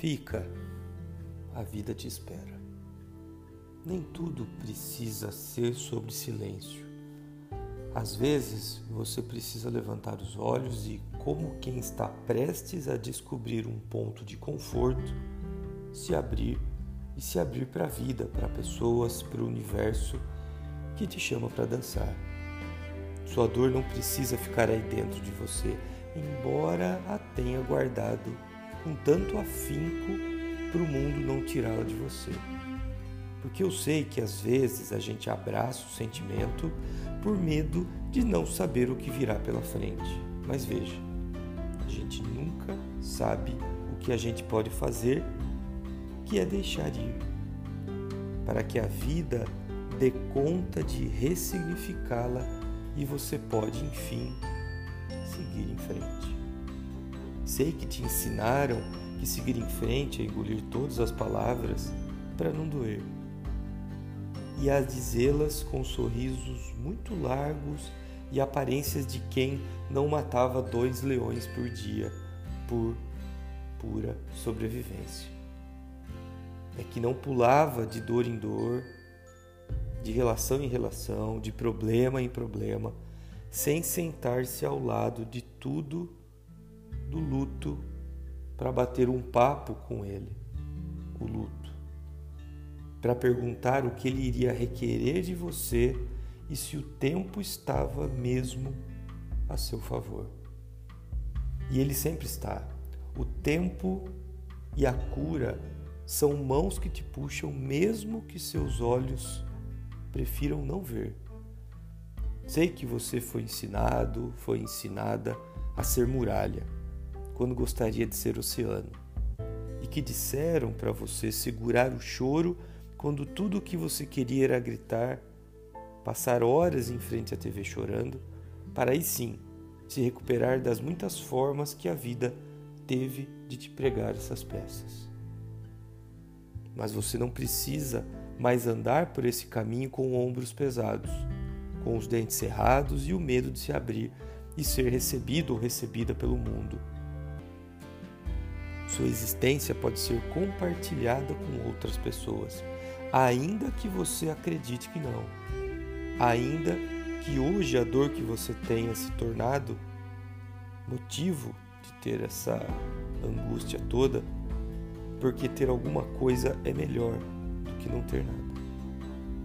Fica, a vida te espera. Nem tudo precisa ser sobre silêncio. Às vezes você precisa levantar os olhos e, como quem está prestes a descobrir um ponto de conforto, se abrir e se abrir para a vida, para pessoas, para o universo que te chama para dançar. Sua dor não precisa ficar aí dentro de você, embora a tenha guardado com tanto afinco para o mundo não tirá-la de você. Porque eu sei que às vezes a gente abraça o sentimento por medo de não saber o que virá pela frente. Mas veja, a gente nunca sabe o que a gente pode fazer, que é deixar ir, para que a vida dê conta de ressignificá-la e você pode, enfim, seguir em frente. Sei que te ensinaram que seguir em frente é engolir todas as palavras para não doer. E a dizê-las com sorrisos muito largos e aparências de quem não matava dois leões por dia por pura sobrevivência. É que não pulava de dor em dor, de relação em relação, de problema em problema, sem sentar-se ao lado de tudo do luto para bater um papo com ele, o luto, para perguntar o que ele iria requerer de você e se o tempo estava mesmo a seu favor. E ele sempre está. O tempo e a cura são mãos que te puxam, mesmo que seus olhos prefiram não ver. Sei que você foi ensinado, foi ensinada a ser muralha quando gostaria de ser oceano, e que disseram para você segurar o choro quando tudo o que você queria era gritar, passar horas em frente à TV chorando, para aí sim se recuperar das muitas formas que a vida teve de te pregar essas peças. Mas você não precisa mais andar por esse caminho com ombros pesados, com os dentes cerrados e o medo de se abrir e ser recebido ou recebida pelo mundo. Sua existência pode ser compartilhada com outras pessoas, ainda que você acredite que não. Ainda que hoje a dor que você tenha se tornado motivo de ter essa angústia toda, porque ter alguma coisa é melhor do que não ter nada.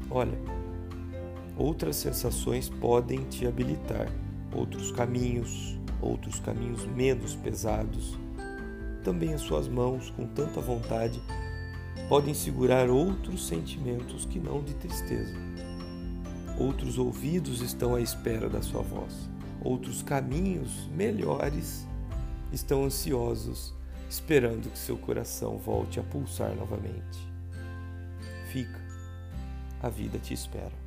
Olha, outras sensações podem te habilitar, outros caminhos, outros caminhos menos pesados também as suas mãos, com tanta vontade, podem segurar outros sentimentos que não de tristeza. Outros ouvidos estão à espera da sua voz. Outros caminhos melhores estão ansiosos, esperando que seu coração volte a pulsar novamente. Fica, a vida te espera.